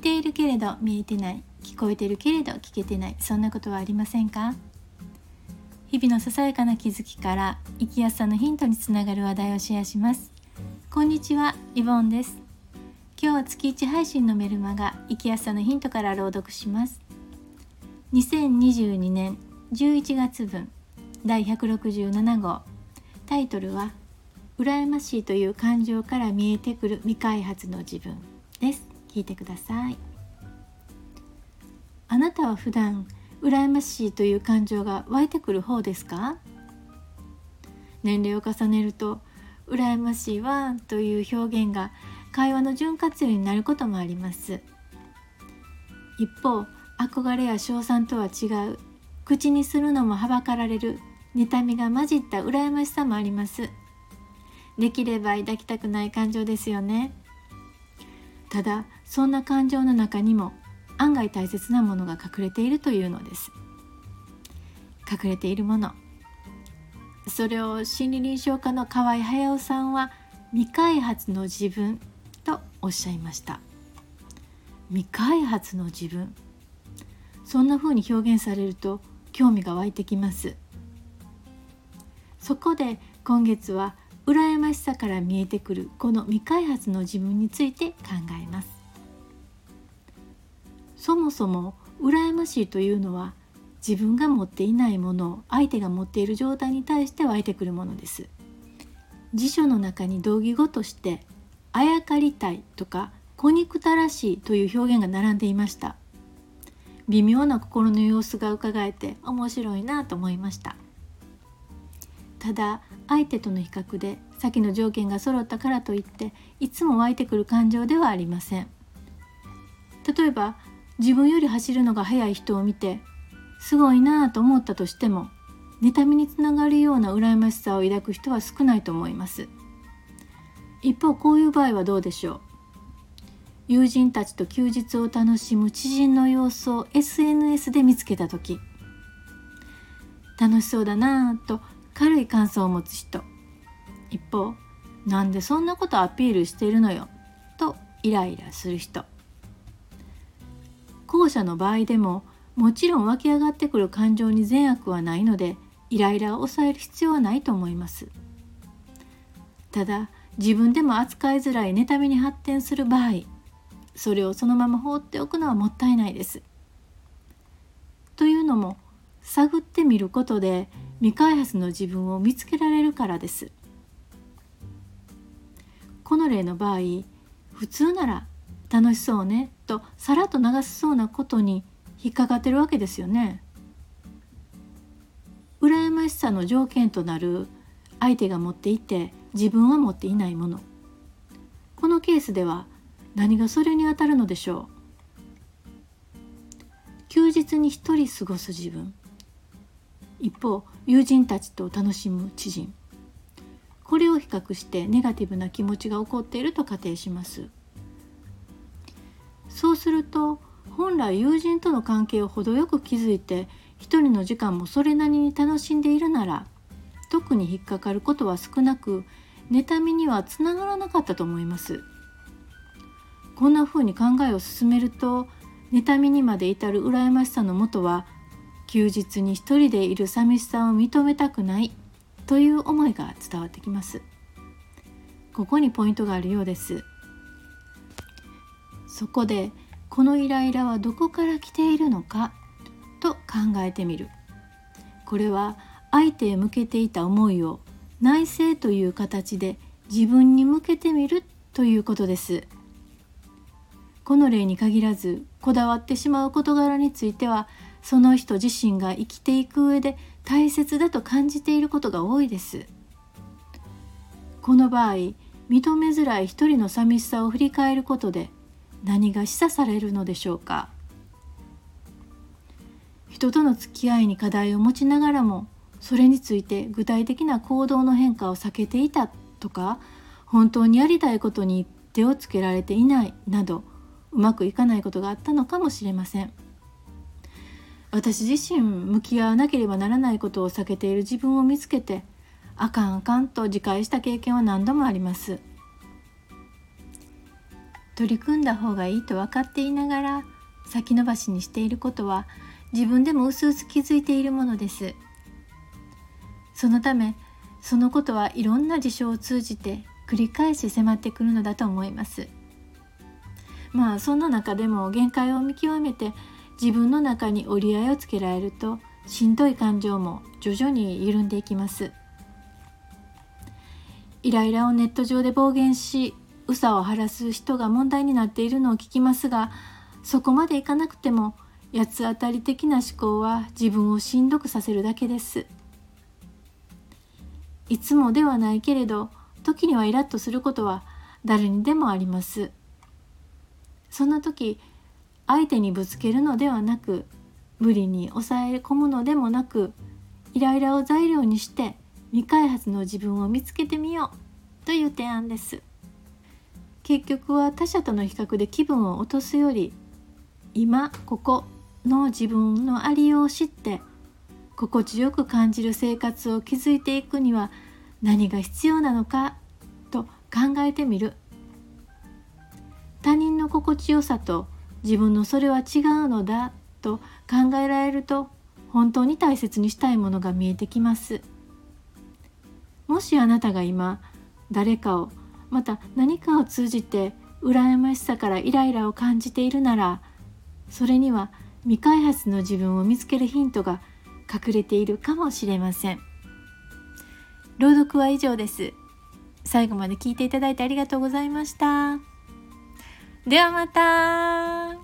ているけれど見えてない聞こえてるけれど聞けてないそんなことはありませんか？日々のささやかな気づきから生きやすさのヒントにつながる話題をシェアします。こんにちはイボンです。今日は月1配信のメルマガ生きやすさのヒントから朗読します。2022年11月分第167号タイトルは羨ましいという感情から見えてくる未開発の自分です。聞いてください。あなたは普段羨ましいという感情が湧いてくる方ですか？年齢を重ねると羨ましいわという表現が会話の潤滑油になることもあります。一方憧れや称賛とは違う。口にするのもはばかられる。妬みが混じった羨ましさもあります。できれば抱きたくない感情ですよね。ただそんな感情の中にも案外大切なものが隠れているというのです。隠れているもの。それを心理臨床家の河合隼さんは未開発の自分とおっしゃいました。未開発の自分。そんな風に表現されると興味が湧いてきます。そこで今月は羨ましさから見えてくるこの未開発の自分について考えます。そもそも羨ましいというのは自分が持っていないものを相手が持っている状態に対して湧いてくるものです。辞書の中に同義語としてあやかりたいとか子憎たらしいという表現が並んでいました。微妙な心の様子が伺えて面白いなと思いました。ただ相手との比較で先の条件が揃ったからといっていつも湧いてくる感情ではありません。例えば自分より走るのが速い人を見てすごいなぁと思ったとしても妬みにつながるような羨ましさを抱く人は少ないと思います。一方こういう場合はどうでしょう？友人たちと休日を楽しむ知人の様子を SNS で見つけた時。楽しそうだなぁと軽い感想を持つ人。一方なんでそんなことアピールしてるのよ？とイライラする人。後者の場合でももちろん湧き上がってくる感情に善悪はないのでイライラを抑える必要はないと思います。ただ自分でも扱いづらい妬みに発展する場合それをそのまま放っておくのはもったいないです。というのも探ってみることで未開発の自分を見つけられるからです。この例の場合普通なら楽しそうねとさらっと流すそうなことに引っかかってるわけですよね。羨ましさの条件となる相手が持っていて自分は持っていないもの。このケースでは何がそれにあたるのでしょう。休日に一人過ごす自分。一方友人たちと楽しむ知人。これを比較してネガティブな気持ちが起こっていると仮定します。そうすると本来友人との関係を程よく築いて一人の時間もそれなりに楽しんでいるなら特に引っかかることは少なく妬みにはつながらなかったと思います。こんな風に考えを進めると妬みにまで至る羨ましさのもとは休日に一人でいる寂しさを認めたくないという思いが伝わってきます。ここにポイントがあるようです。そこでこのイライラはどこから来ているのかと考えてみる。これは相手へ向けていた思いを内省という形で自分に向けてみるということです。この例に限らずこだわってしまう事柄についてはその人自身が生きていく上で大切だと感じていることが多いですこの場合認めづらい一人の寂しさを振り返ることで何が示唆されるのでしょうか人との付き合いに課題を持ちながらもそれについて具体的な行動の変化を避けていたとか本当にやりたいことに手をつけられていないなどうまくいかないことがあったのかもしれません。私自身向き合わなければならないことを避けている自分を見つけてあかんあかんと自戒した経験は何度もあります。取り組んだ方がいいと分かっていながら先延ばしにしていることは自分でも薄々気づいているものですそのためそのことはいろんな事象を通じて繰り返し迫ってくるのだと思いますまあそんな中でも限界を見極めて自分の中に折り合いをつけられるとしんどい感情も徐々に緩んでいきます。イライラをネット上で暴言しうさを晴らす人が問題になっているのを聞きますがそこまでいかなくても八つ当たり的な思考は自分をしんどくさせるだけです。いつもではないけれど時にはイラッとすることは誰にでもあります。そんな時相手にぶつけるのではなく無理に抑え込むのでもなくイライラを材料にして未開発の自分を見つけてみようという提案です。結局は他者との比較で気分を落とすより今ここの自分のありようを知って心地よく感じる生活を築いていくには何が必要なのかと考えてみる。他人の心地よさと自分のそれは違うのだと考えられると本当に大切にしたいものが見えてきます。もしあなたが今誰かをまた何かを通じて羨ましさからイライラを感じているならそれには未開発の自分を見つけるヒントが隠れているかもしれません。朗読は以上です。最後まで聞いていただいてありがとうございました。ではまた。